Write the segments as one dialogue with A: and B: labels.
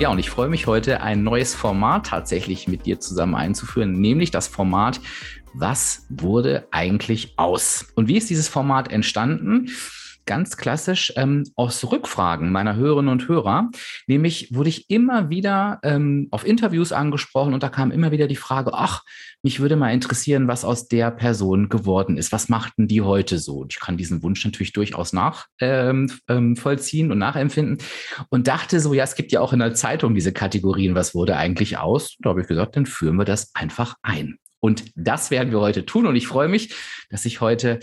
A: Ja, und ich freue mich heute, ein neues Format tatsächlich mit dir zusammen einzuführen, nämlich das Format Was wurde eigentlich aus? Und wie ist dieses Format entstanden? Ganz klassisch ähm, aus Rückfragen meiner Hörerinnen und Hörer. Nämlich wurde ich immer wieder ähm, auf Interviews angesprochen und da kam immer wieder die Frage, ach, mich würde mal interessieren, was aus der Person geworden ist. Was machten die heute so? Und ich kann diesen Wunsch natürlich durchaus nachvollziehen ähm, ähm und nachempfinden und dachte so, ja, es gibt ja auch in der Zeitung diese Kategorien, was wurde eigentlich aus? Da habe ich gesagt, dann führen wir das einfach ein. Und das werden wir heute tun. Und ich freue mich, dass ich heute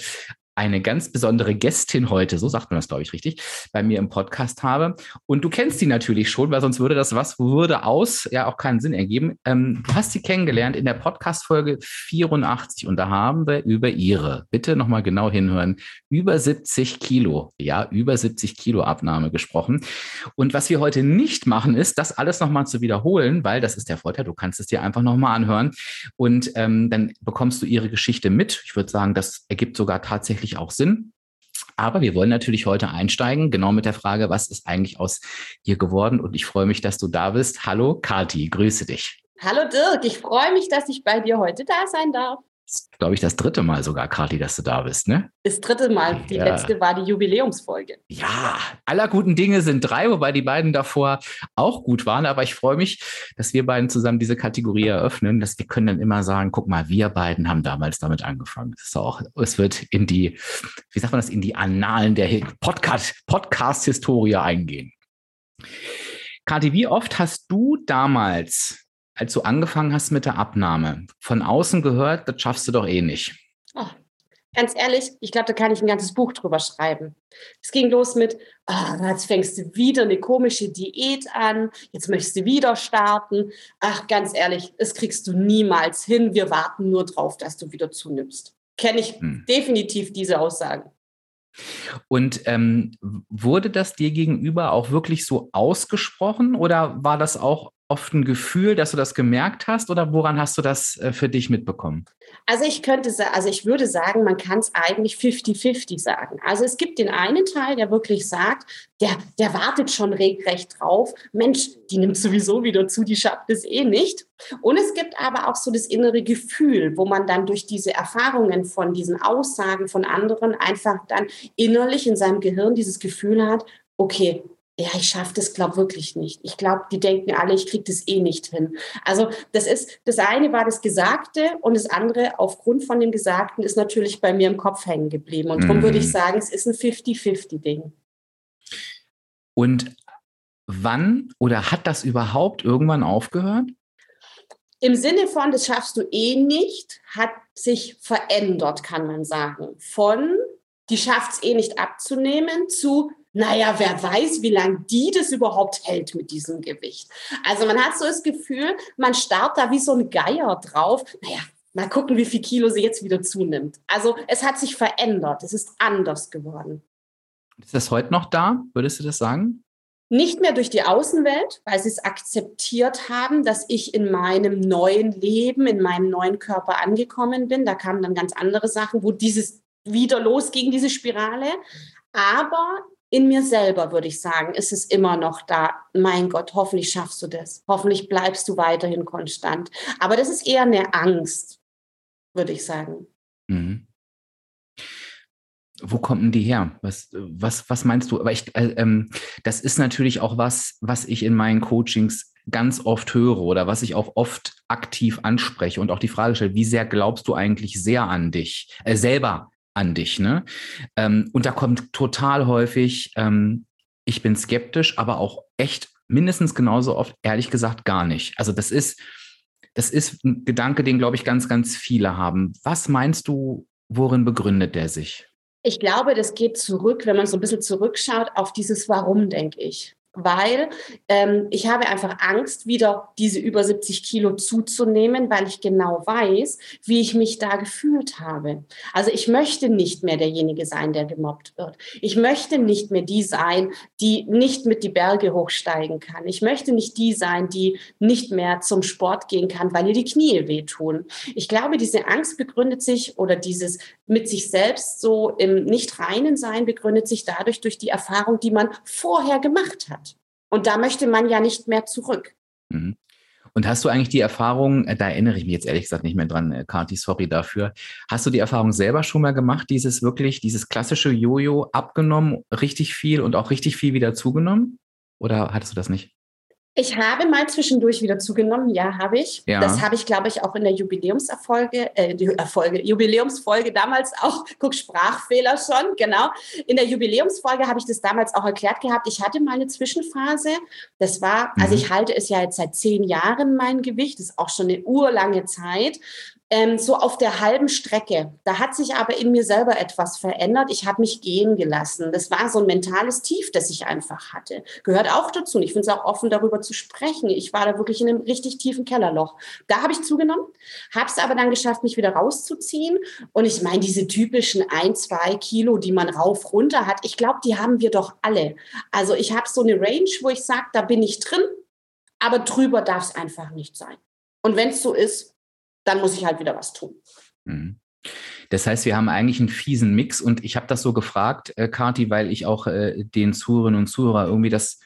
A: eine ganz besondere Gästin heute, so sagt man das, glaube ich, richtig, bei mir im Podcast habe. Und du kennst sie natürlich schon, weil sonst würde das was würde aus ja auch keinen Sinn ergeben. Ähm, du hast sie kennengelernt in der Podcast-Folge 84 und da haben wir über ihre, bitte nochmal genau hinhören, über 70 Kilo, ja, über 70 Kilo Abnahme gesprochen. Und was wir heute nicht machen, ist, das alles nochmal zu wiederholen, weil das ist der Vorteil, du kannst es dir einfach nochmal anhören und ähm, dann bekommst du ihre Geschichte mit. Ich würde sagen, das ergibt sogar tatsächlich wirklich auch Sinn. Aber wir wollen natürlich heute einsteigen, genau mit der Frage, was ist eigentlich aus ihr geworden? Und ich freue mich, dass du da bist. Hallo, Kati, grüße dich.
B: Hallo Dirk, ich freue mich, dass ich bei dir heute da sein darf
A: glaube ich, das dritte Mal sogar, Kati, dass du da bist, ne?
B: Das dritte Mal. Die ja. letzte war die Jubiläumsfolge.
A: Ja, aller guten Dinge sind drei, wobei die beiden davor auch gut waren. Aber ich freue mich, dass wir beiden zusammen diese Kategorie eröffnen, dass wir können dann immer sagen, guck mal, wir beiden haben damals damit angefangen. Das ist auch, es wird in die, wie sagt man das, in die Annalen der Podcast, Podcast-Historie eingehen. Kathi, wie oft hast du damals als du angefangen hast mit der Abnahme, von außen gehört, das schaffst du doch eh nicht?
B: Oh, ganz ehrlich, ich glaube, da kann ich ein ganzes Buch drüber schreiben. Es ging los mit, oh, jetzt fängst du wieder eine komische Diät an, jetzt möchtest du wieder starten. Ach, ganz ehrlich, das kriegst du niemals hin. Wir warten nur drauf, dass du wieder zunimmst. Kenne ich hm. definitiv diese Aussagen.
A: Und ähm, wurde das dir gegenüber auch wirklich so ausgesprochen oder war das auch oft ein Gefühl, dass du das gemerkt hast oder woran hast du das äh, für dich mitbekommen?
B: Also ich könnte, also ich würde sagen, man kann es eigentlich 50-50 sagen. Also es gibt den einen Teil, der wirklich sagt, der, der wartet schon regelrecht drauf. Mensch, die nimmt sowieso wieder zu, die schafft es eh nicht. Und es gibt aber auch so das innere Gefühl, wo man dann durch diese Erfahrungen von diesen Aussagen von anderen einfach dann innerlich in seinem Gehirn dieses Gefühl hat, okay, ja, ich schaffe das, glaube wirklich nicht. Ich glaube, die denken alle, ich kriege das eh nicht hin. Also das ist, das eine war das Gesagte und das andere aufgrund von dem Gesagten ist natürlich bei mir im Kopf hängen geblieben. Und darum mhm. würde ich mhm. sagen, es ist ein 50-50-Ding.
A: Und wann oder hat das überhaupt irgendwann aufgehört?
B: Im Sinne von, das schaffst du eh nicht, hat sich verändert, kann man sagen. Von, die schafft es eh nicht abzunehmen, zu, naja, wer weiß, wie lange die das überhaupt hält mit diesem Gewicht. Also man hat so das Gefühl, man starrt da wie so ein Geier drauf. Naja, mal gucken, wie viel Kilo sie jetzt wieder zunimmt. Also es hat sich verändert, es ist anders geworden.
A: Ist das heute noch da? Würdest du das sagen?
B: Nicht mehr durch die Außenwelt, weil sie es akzeptiert haben, dass ich in meinem neuen Leben, in meinem neuen Körper angekommen bin. Da kamen dann ganz andere Sachen, wo dieses wieder losging, diese Spirale. Aber in mir selber, würde ich sagen, ist es immer noch da. Mein Gott, hoffentlich schaffst du das. Hoffentlich bleibst du weiterhin konstant. Aber das ist eher eine Angst, würde ich sagen. Mhm.
A: Wo kommt denn die her? Was, was, was meinst du? Aber ich, äh, ähm, das ist natürlich auch was, was ich in meinen Coachings ganz oft höre oder was ich auch oft aktiv anspreche und auch die Frage stelle, wie sehr glaubst du eigentlich sehr an dich, äh, selber an dich. Ne? Ähm, und da kommt total häufig, ähm, ich bin skeptisch, aber auch echt mindestens genauso oft, ehrlich gesagt, gar nicht. Also das ist, das ist ein Gedanke, den, glaube ich, ganz, ganz viele haben. Was meinst du, worin begründet der sich?
B: Ich glaube, das geht zurück, wenn man so ein bisschen zurückschaut, auf dieses Warum, denke ich. Weil ähm, ich habe einfach Angst, wieder diese über 70 Kilo zuzunehmen, weil ich genau weiß, wie ich mich da gefühlt habe. Also ich möchte nicht mehr derjenige sein, der gemobbt wird. Ich möchte nicht mehr die sein, die nicht mit die Berge hochsteigen kann. Ich möchte nicht die sein, die nicht mehr zum Sport gehen kann, weil ihr die Knie wehtun. Ich glaube, diese Angst begründet sich oder dieses mit sich selbst so im nicht reinen Sein begründet sich dadurch durch die Erfahrung, die man vorher gemacht hat. Und da möchte man ja nicht mehr zurück.
A: Mhm. Und hast du eigentlich die Erfahrung, äh, da erinnere ich mich jetzt ehrlich gesagt nicht mehr dran, äh, Kati, sorry dafür. Hast du die Erfahrung selber schon mal gemacht, dieses wirklich, dieses klassische Jojo abgenommen, richtig viel und auch richtig viel wieder zugenommen? Oder hattest du das nicht?
B: Ich habe mal zwischendurch wieder zugenommen, ja, habe ich. Ja. Das habe ich, glaube ich, auch in der Jubiläumserfolge, äh, Erfolge, Jubiläumsfolge damals auch, guck, Sprachfehler schon, genau. In der Jubiläumsfolge habe ich das damals auch erklärt gehabt. Ich hatte mal eine Zwischenphase. Das war, also mhm. also ich halte es ja jetzt seit zehn Jahren mein Gewicht, das ist auch schon eine urlange Zeit ähm, so auf der halben Strecke. Da hat sich aber in mir selber etwas verändert. Ich habe mich gehen gelassen. Das war so ein mentales Tief, das ich einfach hatte. Gehört auch dazu. Und ich finde es auch offen, darüber zu sprechen. Ich war da wirklich in einem richtig tiefen Kellerloch. Da habe ich zugenommen, habe es aber dann geschafft, mich wieder rauszuziehen. Und ich meine, diese typischen ein, zwei Kilo, die man rauf, runter hat, ich glaube, die haben wir doch alle. Also ich habe so eine Range, wo ich sage, da bin ich drin, aber drüber darf es einfach nicht sein. Und wenn es so ist, dann muss ich halt wieder was tun. Mhm.
A: Das heißt, wir haben eigentlich einen fiesen Mix und ich habe das so gefragt, äh, Kati, weil ich auch äh, den Zuhörerinnen und Zuhörern irgendwie das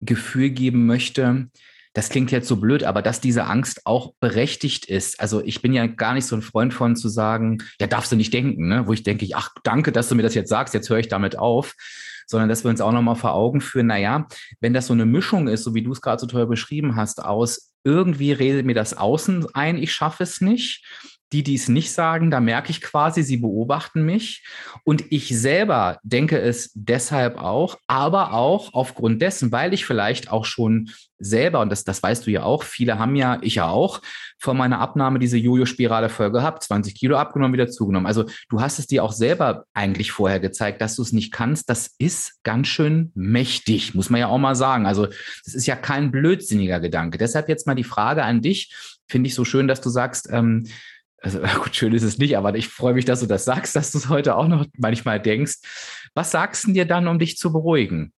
A: Gefühl geben möchte, das klingt jetzt so blöd, aber dass diese Angst auch berechtigt ist. Also ich bin ja gar nicht so ein Freund von zu sagen, ja, darfst du nicht denken, ne? wo ich denke, ach, danke, dass du mir das jetzt sagst, jetzt höre ich damit auf, sondern dass wir uns auch nochmal vor Augen führen, naja, wenn das so eine Mischung ist, so wie du es gerade so toll beschrieben hast, aus irgendwie redet mir das Außen ein, ich schaffe es nicht die, die es nicht sagen, da merke ich quasi, sie beobachten mich. Und ich selber denke es deshalb auch, aber auch aufgrund dessen, weil ich vielleicht auch schon selber, und das, das weißt du ja auch, viele haben ja, ich ja auch, vor meiner Abnahme diese Jojo-Spirale voll gehabt, 20 Kilo abgenommen, wieder zugenommen. Also du hast es dir auch selber eigentlich vorher gezeigt, dass du es nicht kannst. Das ist ganz schön mächtig, muss man ja auch mal sagen. Also das ist ja kein blödsinniger Gedanke. Deshalb jetzt mal die Frage an dich. Finde ich so schön, dass du sagst, ähm, also gut, schön ist es nicht, aber ich freue mich, dass du das sagst, dass du es heute auch noch manchmal denkst. Was sagst du dir dann, um dich zu beruhigen?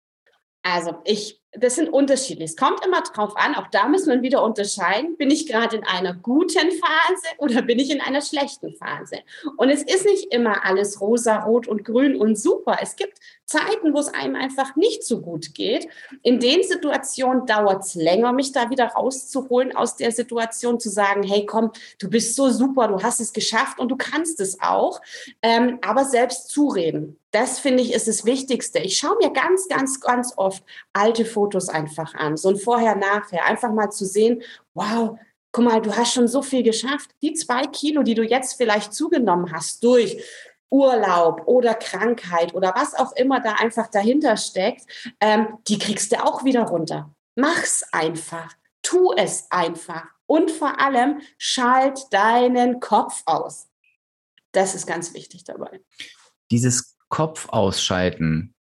B: Also ich das sind unterschiedlich. Es kommt immer drauf an, auch da müssen wir wieder unterscheiden, bin ich gerade in einer guten Phase oder bin ich in einer schlechten Phase? Und es ist nicht immer alles rosa, rot und grün und super. Es gibt Zeiten, wo es einem einfach nicht so gut geht. In den Situationen dauert es länger, mich da wieder rauszuholen aus der Situation, zu sagen, hey, komm, du bist so super, du hast es geschafft und du kannst es auch. Ähm, aber selbst zureden. Das finde ich ist das Wichtigste. Ich schaue mir ganz, ganz, ganz oft alte Fotos einfach an, so ein Vorher-Nachher, einfach mal zu sehen, wow, guck mal, du hast schon so viel geschafft. Die zwei Kilo, die du jetzt vielleicht zugenommen hast durch Urlaub oder Krankheit oder was auch immer da einfach dahinter steckt, ähm, die kriegst du auch wieder runter. Mach's einfach. Tu es einfach. Und vor allem schalt deinen Kopf aus. Das ist ganz wichtig dabei.
A: Dieses Kopf ausschalten,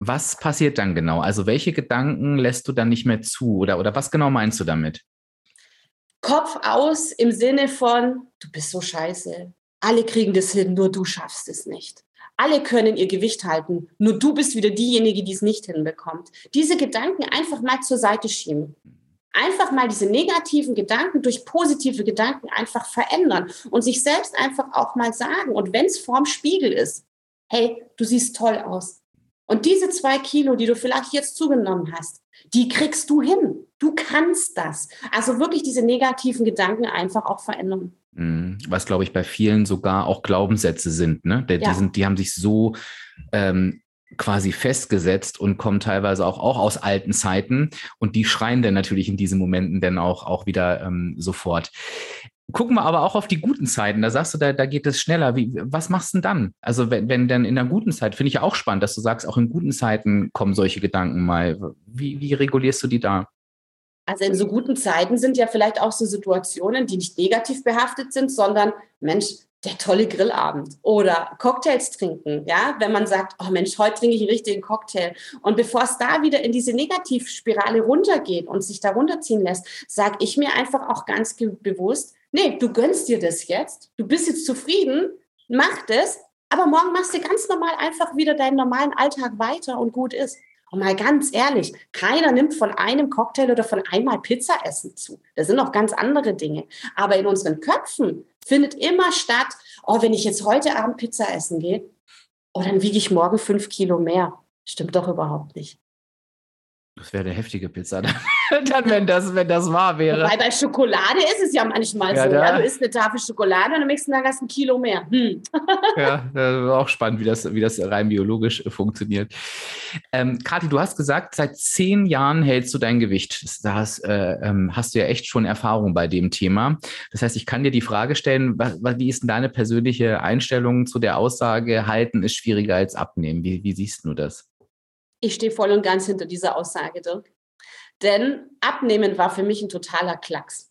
A: was passiert dann genau? Also welche Gedanken lässt du dann nicht mehr zu? Oder, oder was genau meinst du damit?
B: Kopf aus im Sinne von, du bist so scheiße, alle kriegen das hin, nur du schaffst es nicht. Alle können ihr Gewicht halten, nur du bist wieder diejenige, die es nicht hinbekommt. Diese Gedanken einfach mal zur Seite schieben. Einfach mal diese negativen Gedanken durch positive Gedanken einfach verändern und sich selbst einfach auch mal sagen. Und wenn es vorm Spiegel ist, hey, du siehst toll aus. Und diese zwei Kilo, die du vielleicht jetzt zugenommen hast, die kriegst du hin. Du kannst das. Also wirklich diese negativen Gedanken einfach auch verändern.
A: Mhm. Was, glaube ich, bei vielen sogar auch Glaubenssätze sind. Ne? Die, ja. sind, die haben sich so ähm, quasi festgesetzt und kommen teilweise auch, auch aus alten Zeiten. Und die schreien dann natürlich in diesen Momenten dann auch, auch wieder ähm, sofort. Gucken wir aber auch auf die guten Zeiten. Da sagst du, da, da geht es schneller. Wie, was machst du denn dann? Also wenn, wenn dann in der guten Zeit, finde ich ja auch spannend, dass du sagst, auch in guten Zeiten kommen solche Gedanken mal. Wie, wie regulierst du die da?
B: Also in so guten Zeiten sind ja vielleicht auch so Situationen, die nicht negativ behaftet sind, sondern Mensch, der tolle Grillabend oder Cocktails trinken, ja, wenn man sagt, oh Mensch, heute trinke ich einen richtigen Cocktail. Und bevor es da wieder in diese Negativspirale runtergeht und sich da runterziehen lässt, sage ich mir einfach auch ganz bewusst, nee, du gönnst dir das jetzt, du bist jetzt zufrieden, mach das, aber morgen machst du ganz normal einfach wieder deinen normalen Alltag weiter und gut ist. Und mal ganz ehrlich, keiner nimmt von einem Cocktail oder von einmal Pizza essen zu. Das sind noch ganz andere Dinge. Aber in unseren Köpfen findet immer statt, oh, wenn ich jetzt heute Abend Pizza essen gehe, oh, dann wiege ich morgen fünf Kilo mehr. Stimmt doch überhaupt nicht.
A: Das wäre eine heftige Pizza, dann, wenn, das, wenn das wahr wäre.
B: Weil bei Schokolade ist es ja manchmal ja, so. Ja, du isst eine Tafel Schokolade und am nächsten Tag hast du ein Kilo mehr. Hm.
A: ja, das ist auch spannend, wie das, wie das rein biologisch funktioniert. Ähm, Kathi, du hast gesagt, seit zehn Jahren hältst du dein Gewicht. Da hast, äh, ähm, hast du ja echt schon Erfahrung bei dem Thema. Das heißt, ich kann dir die Frage stellen, was, wie ist denn deine persönliche Einstellung zu der Aussage, halten ist schwieriger als abnehmen? Wie, wie siehst du das?
B: Ich stehe voll und ganz hinter dieser Aussage, Dirk. Denn abnehmen war für mich ein totaler Klacks.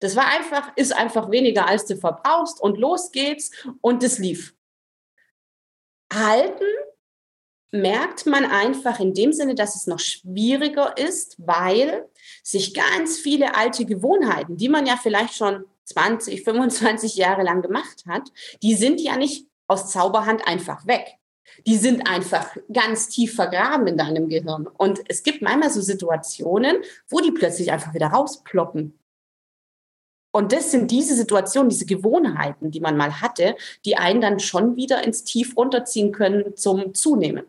B: Das war einfach, ist einfach weniger, als du verbrauchst und los geht's und es lief. Halten merkt man einfach in dem Sinne, dass es noch schwieriger ist, weil sich ganz viele alte Gewohnheiten, die man ja vielleicht schon 20, 25 Jahre lang gemacht hat, die sind ja nicht aus Zauberhand einfach weg die sind einfach ganz tief vergraben in deinem Gehirn. Und es gibt manchmal so Situationen, wo die plötzlich einfach wieder rausploppen. Und das sind diese Situationen, diese Gewohnheiten, die man mal hatte, die einen dann schon wieder ins Tief runterziehen können zum Zunehmen.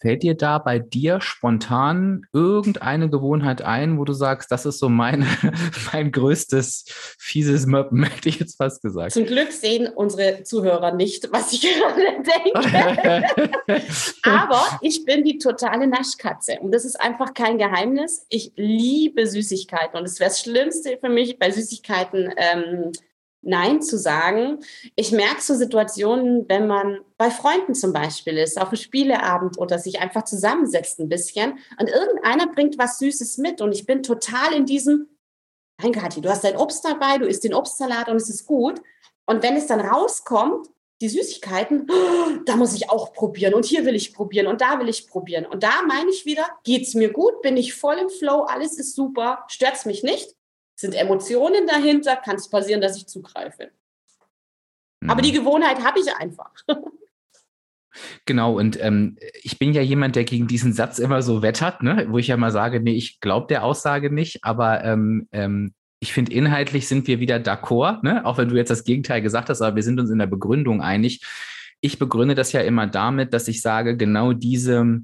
A: Fällt dir da bei dir spontan irgendeine Gewohnheit ein, wo du sagst, das ist so mein, mein größtes fieses Möppen, hätte ich jetzt fast gesagt.
B: Zum Glück sehen unsere Zuhörer nicht, was ich gerade denke. Aber ich bin die totale Naschkatze und das ist einfach kein Geheimnis. Ich liebe Süßigkeiten und es wäre das Schlimmste für mich, bei Süßigkeiten ähm, Nein zu sagen. Ich merke so Situationen, wenn man bei Freunden zum Beispiel ist, auf einem Spieleabend oder sich einfach zusammensetzt ein bisschen und irgendeiner bringt was Süßes mit und ich bin total in diesem, nein Kathi, du hast dein Obst dabei, du isst den Obstsalat und es ist gut. Und wenn es dann rauskommt, die Süßigkeiten, da muss ich auch probieren und hier will ich probieren und da will ich probieren. Und da meine ich wieder, geht es mir gut, bin ich voll im Flow, alles ist super, stört es mich nicht. Sind Emotionen dahinter, kann es passieren, dass ich zugreife. Mhm. Aber die Gewohnheit habe ich einfach.
A: Genau, und ähm, ich bin ja jemand, der gegen diesen Satz immer so wettert, ne? wo ich ja mal sage, nee, ich glaube der Aussage nicht, aber ähm, ähm, ich finde, inhaltlich sind wir wieder d'accord, ne? auch wenn du jetzt das Gegenteil gesagt hast, aber wir sind uns in der Begründung einig. Ich begründe das ja immer damit, dass ich sage, genau diese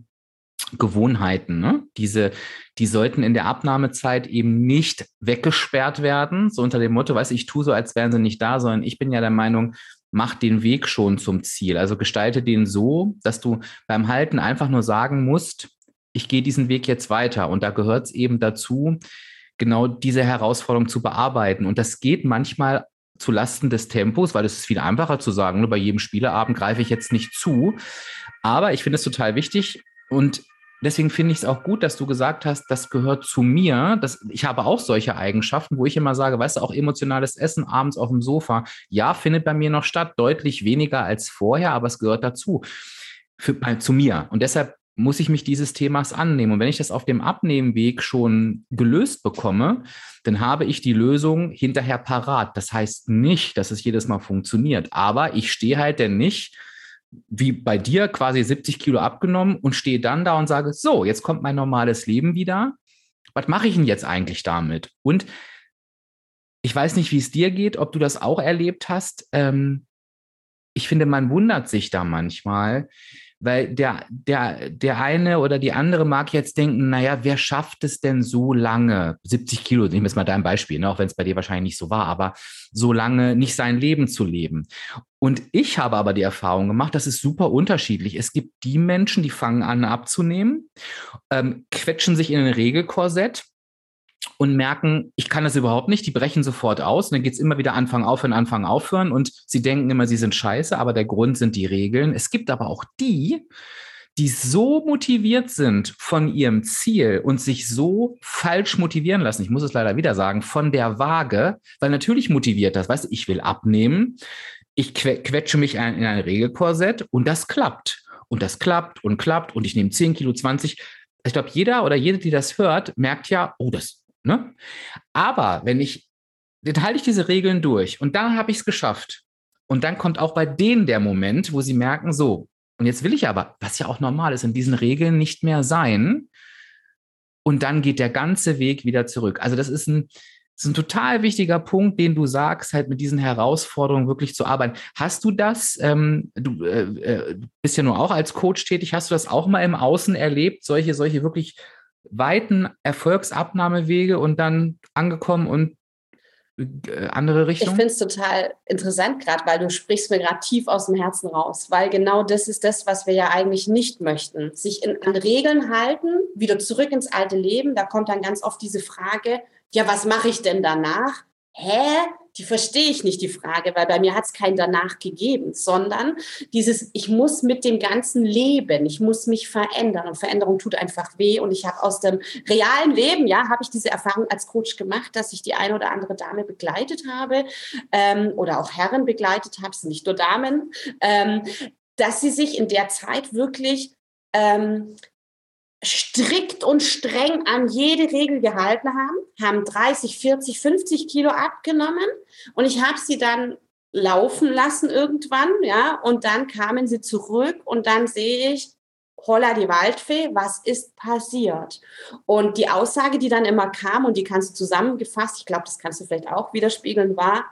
A: Gewohnheiten, ne? diese, die sollten in der Abnahmezeit eben nicht weggesperrt werden, so unter dem Motto, weiß ich tue so, als wären sie nicht da, sondern ich bin ja der Meinung, mach den Weg schon zum Ziel. Also gestalte den so, dass du beim Halten einfach nur sagen musst, ich gehe diesen Weg jetzt weiter. Und da gehört es eben dazu, genau diese Herausforderung zu bearbeiten. Und das geht manchmal zu Lasten des Tempos, weil es ist viel einfacher zu sagen, nur bei jedem Spieleabend greife ich jetzt nicht zu. Aber ich finde es total wichtig und deswegen finde ich es auch gut, dass du gesagt hast, das gehört zu mir. Das, ich habe auch solche Eigenschaften, wo ich immer sage, weißt du, auch emotionales Essen abends auf dem Sofa, ja, findet bei mir noch statt, deutlich weniger als vorher, aber es gehört dazu. Für, äh, zu mir. Und deshalb muss ich mich dieses Themas annehmen. Und wenn ich das auf dem Abnehmweg schon gelöst bekomme, dann habe ich die Lösung hinterher parat. Das heißt nicht, dass es jedes Mal funktioniert, aber ich stehe halt denn nicht wie bei dir quasi 70 Kilo abgenommen und stehe dann da und sage, so, jetzt kommt mein normales Leben wieder. Was mache ich denn jetzt eigentlich damit? Und ich weiß nicht, wie es dir geht, ob du das auch erlebt hast. Ähm, ich finde, man wundert sich da manchmal, weil der, der, der eine oder die andere mag jetzt denken, naja, wer schafft es denn so lange, 70 Kilo, nehmen wir jetzt mal dein Beispiel, ne, auch wenn es bei dir wahrscheinlich nicht so war, aber so lange nicht sein Leben zu leben. Und ich habe aber die Erfahrung gemacht, das ist super unterschiedlich. Es gibt die Menschen, die fangen an abzunehmen, ähm, quetschen sich in ein Regelkorsett und merken, ich kann das überhaupt nicht, die brechen sofort aus und dann geht es immer wieder Anfang aufhören, Anfang aufhören und sie denken immer, sie sind scheiße, aber der Grund sind die Regeln. Es gibt aber auch die, die so motiviert sind von ihrem Ziel und sich so falsch motivieren lassen, ich muss es leider wieder sagen, von der Waage, weil natürlich motiviert das, weißt du, ich will abnehmen, ich quetsche mich in ein Regelkorsett und das klappt. Und das klappt und klappt und ich nehme 10 Kilo, 20. Ich glaube, jeder oder jede, die das hört, merkt ja, oh, das, ne? Aber wenn ich, dann halte ich diese Regeln durch und dann habe ich es geschafft. Und dann kommt auch bei denen der Moment, wo sie merken, so, und jetzt will ich aber, was ja auch normal ist, in diesen Regeln nicht mehr sein. Und dann geht der ganze Weg wieder zurück. Also das ist ein, das ist ein total wichtiger Punkt, den du sagst, halt mit diesen Herausforderungen wirklich zu arbeiten. Hast du das, ähm, du äh, äh, bist ja nur auch als Coach tätig, hast du das auch mal im Außen erlebt, solche, solche wirklich weiten Erfolgsabnahmewege und dann angekommen und äh, andere Richtung?
B: Ich finde es total interessant gerade, weil du sprichst mir gerade tief aus dem Herzen raus, weil genau das ist das, was wir ja eigentlich nicht möchten. Sich in, an Regeln halten, wieder zurück ins alte Leben. Da kommt dann ganz oft diese Frage, ja, was mache ich denn danach? Hä? Die verstehe ich nicht, die Frage, weil bei mir hat es kein danach gegeben, sondern dieses, ich muss mit dem Ganzen leben, ich muss mich verändern und Veränderung tut einfach weh und ich habe aus dem realen Leben, ja, habe ich diese Erfahrung als Coach gemacht, dass ich die eine oder andere Dame begleitet habe ähm, oder auch Herren begleitet habe, es sind nicht nur Damen, ähm, dass sie sich in der Zeit wirklich ähm, strikt und streng an jede Regel gehalten haben, haben 30, 40, 50 Kilo abgenommen und ich habe sie dann laufen lassen irgendwann, ja, und dann kamen sie zurück und dann sehe ich, holla die Waldfee, was ist passiert? Und die Aussage, die dann immer kam und die kannst du zusammengefasst, ich glaube, das kannst du vielleicht auch widerspiegeln, war,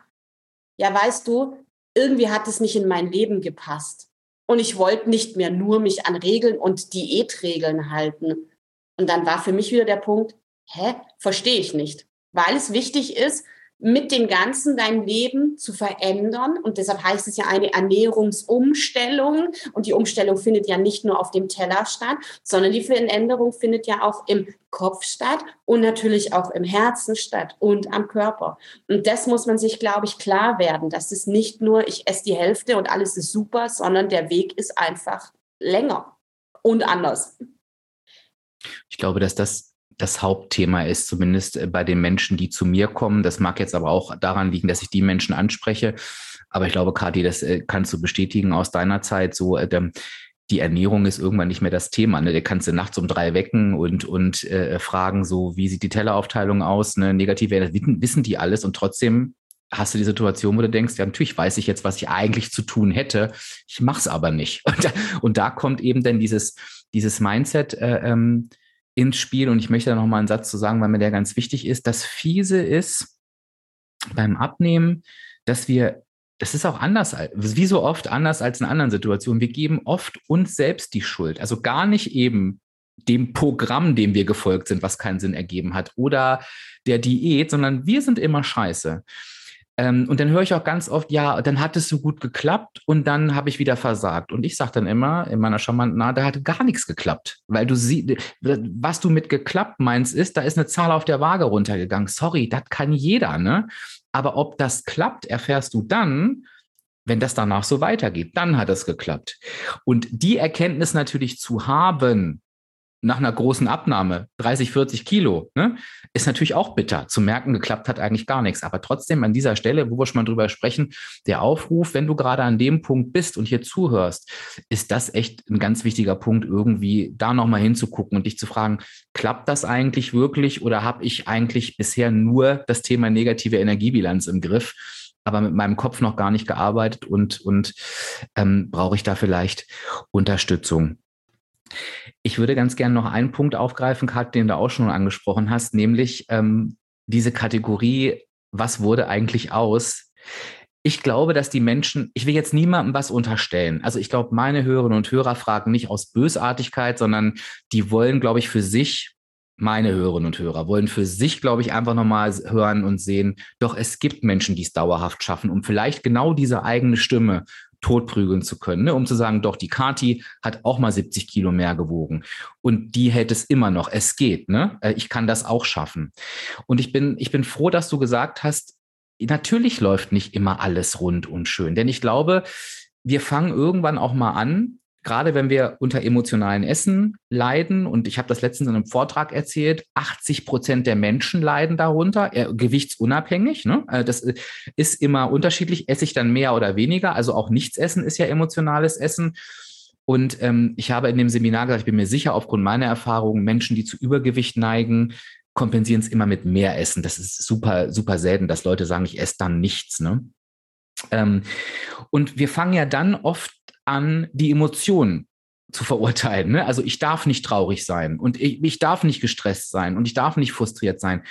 B: ja, weißt du, irgendwie hat es nicht in mein Leben gepasst. Und ich wollte nicht mehr nur mich an Regeln und Diätregeln halten. Und dann war für mich wieder der Punkt, hä, verstehe ich nicht. Weil es wichtig ist, mit dem Ganzen dein Leben zu verändern. Und deshalb heißt es ja eine Ernährungsumstellung. Und die Umstellung findet ja nicht nur auf dem Teller statt, sondern die Veränderung findet ja auch im Kopf statt und natürlich auch im Herzen statt und am Körper. Und das muss man sich, glaube ich, klar werden, dass es nicht nur, ich esse die Hälfte und alles ist super, sondern der Weg ist einfach länger und anders.
A: Ich glaube, dass das das Hauptthema ist, zumindest äh, bei den Menschen, die zu mir kommen. Das mag jetzt aber auch daran liegen, dass ich die Menschen anspreche. Aber ich glaube, Kathi, das äh, kannst du bestätigen aus deiner Zeit. So, äh, die Ernährung ist irgendwann nicht mehr das Thema. Ne? Der kannst du nachts um drei wecken und, und äh, fragen, so, wie sieht die Telleraufteilung aus? Ne? Negative, das wissen die alles und trotzdem hast du die Situation, wo du denkst, ja, natürlich weiß ich jetzt, was ich eigentlich zu tun hätte. Ich mache es aber nicht. Und da, und da kommt eben dann dieses, dieses Mindset, äh, ähm, ins Spiel. Und ich möchte da nochmal einen Satz zu sagen, weil mir der ganz wichtig ist. Das Fiese ist beim Abnehmen, dass wir, das ist auch anders, wie so oft anders als in anderen Situationen. Wir geben oft uns selbst die Schuld. Also gar nicht eben dem Programm, dem wir gefolgt sind, was keinen Sinn ergeben hat, oder der Diät, sondern wir sind immer scheiße. Ähm, und dann höre ich auch ganz oft, ja, dann hat es so gut geklappt und dann habe ich wieder versagt. Und ich sage dann immer in meiner charmanten Art, da hat gar nichts geklappt. Weil du siehst, was du mit geklappt meinst, ist, da ist eine Zahl auf der Waage runtergegangen. Sorry, das kann jeder, ne? Aber ob das klappt, erfährst du dann, wenn das danach so weitergeht. Dann hat es geklappt. Und die Erkenntnis natürlich zu haben, nach einer großen Abnahme, 30, 40 Kilo, ne, ist natürlich auch bitter. Zu merken, geklappt hat eigentlich gar nichts. Aber trotzdem an dieser Stelle, wo wir schon mal drüber sprechen, der Aufruf, wenn du gerade an dem Punkt bist und hier zuhörst, ist das echt ein ganz wichtiger Punkt, irgendwie da nochmal hinzugucken und dich zu fragen, klappt das eigentlich wirklich oder habe ich eigentlich bisher nur das Thema negative Energiebilanz im Griff? aber mit meinem Kopf noch gar nicht gearbeitet und, und ähm, brauche ich da vielleicht Unterstützung. Ich würde ganz gerne noch einen Punkt aufgreifen, Kat, den du auch schon angesprochen hast, nämlich ähm, diese Kategorie, was wurde eigentlich aus? Ich glaube, dass die Menschen, ich will jetzt niemandem was unterstellen. Also ich glaube, meine Hörerinnen und Hörer fragen nicht aus Bösartigkeit, sondern die wollen, glaube ich, für sich, meine Hörerinnen und Hörer, wollen für sich, glaube ich, einfach nochmal hören und sehen, doch es gibt Menschen, die es dauerhaft schaffen, um vielleicht genau diese eigene Stimme totprügeln zu können, ne? um zu sagen, doch, die Kati hat auch mal 70 Kilo mehr gewogen und die hält es immer noch. Es geht, ne? Äh, ich kann das auch schaffen. Und ich bin, ich bin froh, dass du gesagt hast, natürlich läuft nicht immer alles rund und schön, denn ich glaube, wir fangen irgendwann auch mal an, gerade wenn wir unter emotionalen Essen leiden, und ich habe das letztens in einem Vortrag erzählt, 80 Prozent der Menschen leiden darunter, äh, gewichtsunabhängig. Ne? Äh, das ist immer unterschiedlich. Esse ich dann mehr oder weniger? Also auch nichts essen ist ja emotionales Essen. Und ähm, ich habe in dem Seminar gesagt, ich bin mir sicher, aufgrund meiner Erfahrungen, Menschen, die zu Übergewicht neigen, kompensieren es immer mit mehr Essen. Das ist super, super selten, dass Leute sagen, ich esse dann nichts. Ne? Ähm, und wir fangen ja dann oft an, die Emotionen zu verurteilen. Ne? Also ich darf nicht traurig sein und ich, ich darf nicht gestresst sein und ich darf nicht frustriert sein.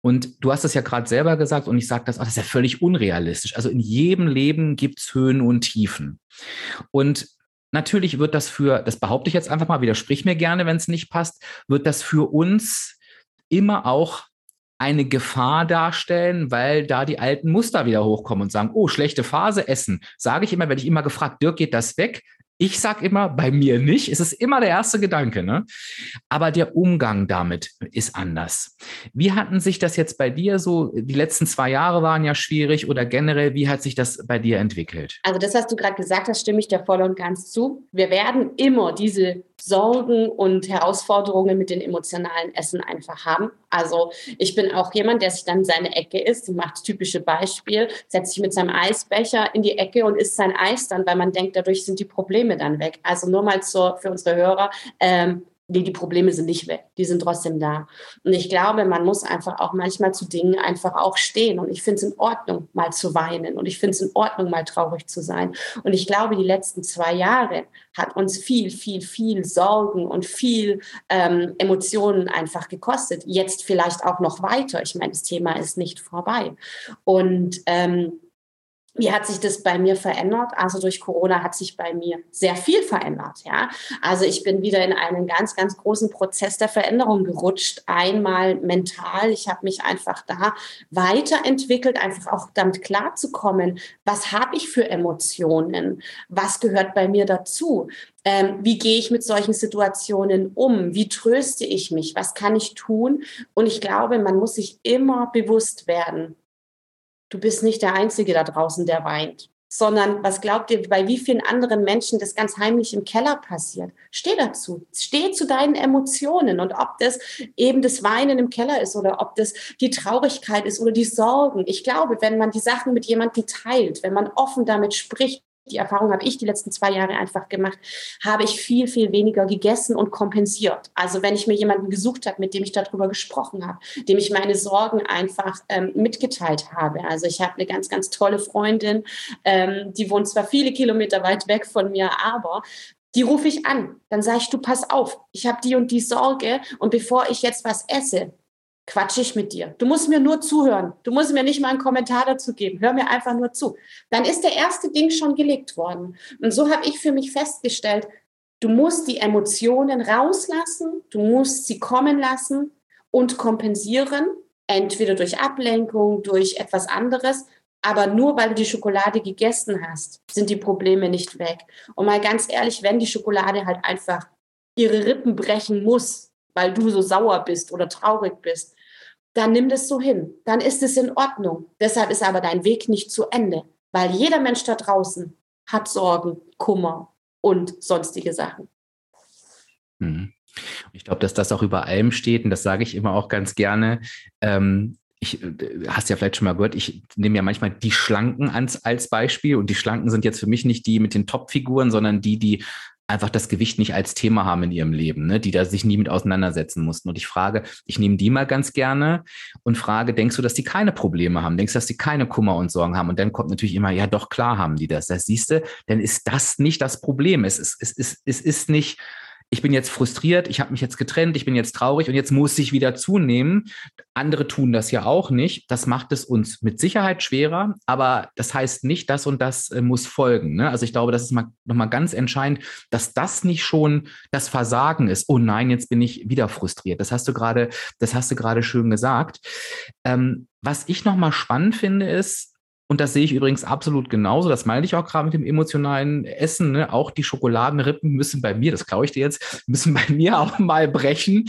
A: Und du hast es ja gerade selber gesagt und ich sage das, das ist ja völlig unrealistisch. Also in jedem Leben gibt es Höhen und Tiefen. Und natürlich wird das für, das behaupte ich jetzt einfach mal, widersprich mir gerne, wenn es nicht passt, wird das für uns immer auch eine Gefahr darstellen, weil da die alten Muster wieder hochkommen und sagen, oh, schlechte Phase, Essen. Sage ich immer, wenn ich immer gefragt, Dirk, geht das weg? Ich sage immer, bei mir nicht. Es ist immer der erste Gedanke. Ne? Aber der Umgang damit ist anders. Wie hatten sich das jetzt bei dir so, die letzten zwei Jahre waren ja schwierig oder generell, wie hat sich das bei dir entwickelt?
B: Also das, was du gerade gesagt hast, stimme ich dir voll und ganz zu. Wir werden immer diese Sorgen und Herausforderungen mit den emotionalen Essen einfach haben. Also ich bin auch jemand, der sich dann seine Ecke isst, macht das typische Beispiel, setzt sich mit seinem Eisbecher in die Ecke und isst sein Eis dann, weil man denkt, dadurch sind die Probleme dann weg. Also nur mal zur, für unsere Hörer, ähm, nee, die Probleme sind nicht weg, die sind trotzdem da. Und ich glaube, man muss einfach auch manchmal zu Dingen einfach auch stehen. Und ich finde es in Ordnung, mal zu weinen. Und ich finde es in Ordnung, mal traurig zu sein. Und ich glaube, die letzten zwei Jahre hat uns viel, viel, viel Sorgen und viel ähm, Emotionen einfach gekostet. Jetzt vielleicht auch noch weiter. Ich meine, das Thema ist nicht vorbei. Und ähm, wie hat sich das bei mir verändert? Also durch Corona hat sich bei mir sehr viel verändert. Ja, also ich bin wieder in einen ganz, ganz großen Prozess der Veränderung gerutscht. Einmal mental. Ich habe mich einfach da weiterentwickelt, einfach auch damit klarzukommen. Was habe ich für Emotionen? Was gehört bei mir dazu? Ähm, wie gehe ich mit solchen Situationen um? Wie tröste ich mich? Was kann ich tun? Und ich glaube, man muss sich immer bewusst werden, du bist nicht der Einzige da draußen, der weint. Sondern was glaubt ihr, bei wie vielen anderen Menschen das ganz heimlich im Keller passiert? Steh dazu. Steh zu deinen Emotionen. Und ob das eben das Weinen im Keller ist oder ob das die Traurigkeit ist oder die Sorgen. Ich glaube, wenn man die Sachen mit jemandem teilt, wenn man offen damit spricht, die Erfahrung habe ich die letzten zwei Jahre einfach gemacht, habe ich viel, viel weniger gegessen und kompensiert. Also wenn ich mir jemanden gesucht habe, mit dem ich darüber gesprochen habe, dem ich meine Sorgen einfach ähm, mitgeteilt habe. Also ich habe eine ganz, ganz tolle Freundin, ähm, die wohnt zwar viele Kilometer weit weg von mir, aber die rufe ich an. Dann sage ich, du pass auf, ich habe die und die Sorge und bevor ich jetzt was esse, quatsche ich mit dir. Du musst mir nur zuhören. Du musst mir nicht mal einen Kommentar dazu geben. Hör mir einfach nur zu. Dann ist der erste Ding schon gelegt worden. Und so habe ich für mich festgestellt, du musst die Emotionen rauslassen, du musst sie kommen lassen und kompensieren, entweder durch Ablenkung, durch etwas anderes. Aber nur weil du die Schokolade gegessen hast, sind die Probleme nicht weg. Und mal ganz ehrlich, wenn die Schokolade halt einfach ihre Rippen brechen muss, weil du so sauer bist oder traurig bist, dann nimm das so hin. Dann ist es in Ordnung. Deshalb ist aber dein Weg nicht zu Ende, weil jeder Mensch da draußen hat Sorgen, Kummer und sonstige Sachen.
A: Mhm. Ich glaube, dass das auch über allem steht und das sage ich immer auch ganz gerne. Ähm, ich äh, hast ja vielleicht schon mal gehört, ich nehme ja manchmal die Schlanken als, als Beispiel und die Schlanken sind jetzt für mich nicht die mit den Top-Figuren, sondern die, die einfach das Gewicht nicht als Thema haben in ihrem Leben, ne? die da sich nie mit auseinandersetzen mussten. Und ich frage, ich nehme die mal ganz gerne und frage, denkst du, dass die keine Probleme haben? Denkst du, dass die keine Kummer und Sorgen haben? Und dann kommt natürlich immer, ja, doch klar haben die das. Das siehst du, dann ist das nicht das Problem. Es ist, es ist, es ist nicht, ich bin jetzt frustriert, ich habe mich jetzt getrennt, ich bin jetzt traurig und jetzt muss ich wieder zunehmen. Andere tun das ja auch nicht. Das macht es uns mit Sicherheit schwerer, aber das heißt nicht, das und das äh, muss folgen. Ne? Also ich glaube, das ist mal nochmal ganz entscheidend, dass das nicht schon das Versagen ist. Oh nein, jetzt bin ich wieder frustriert. Das hast du gerade, das hast du gerade schön gesagt. Ähm, was ich nochmal spannend finde, ist, und das sehe ich übrigens absolut genauso. Das meine ich auch gerade mit dem emotionalen Essen. Ne? Auch die Schokoladenrippen müssen bei mir, das glaube ich dir jetzt, müssen bei mir auch mal brechen.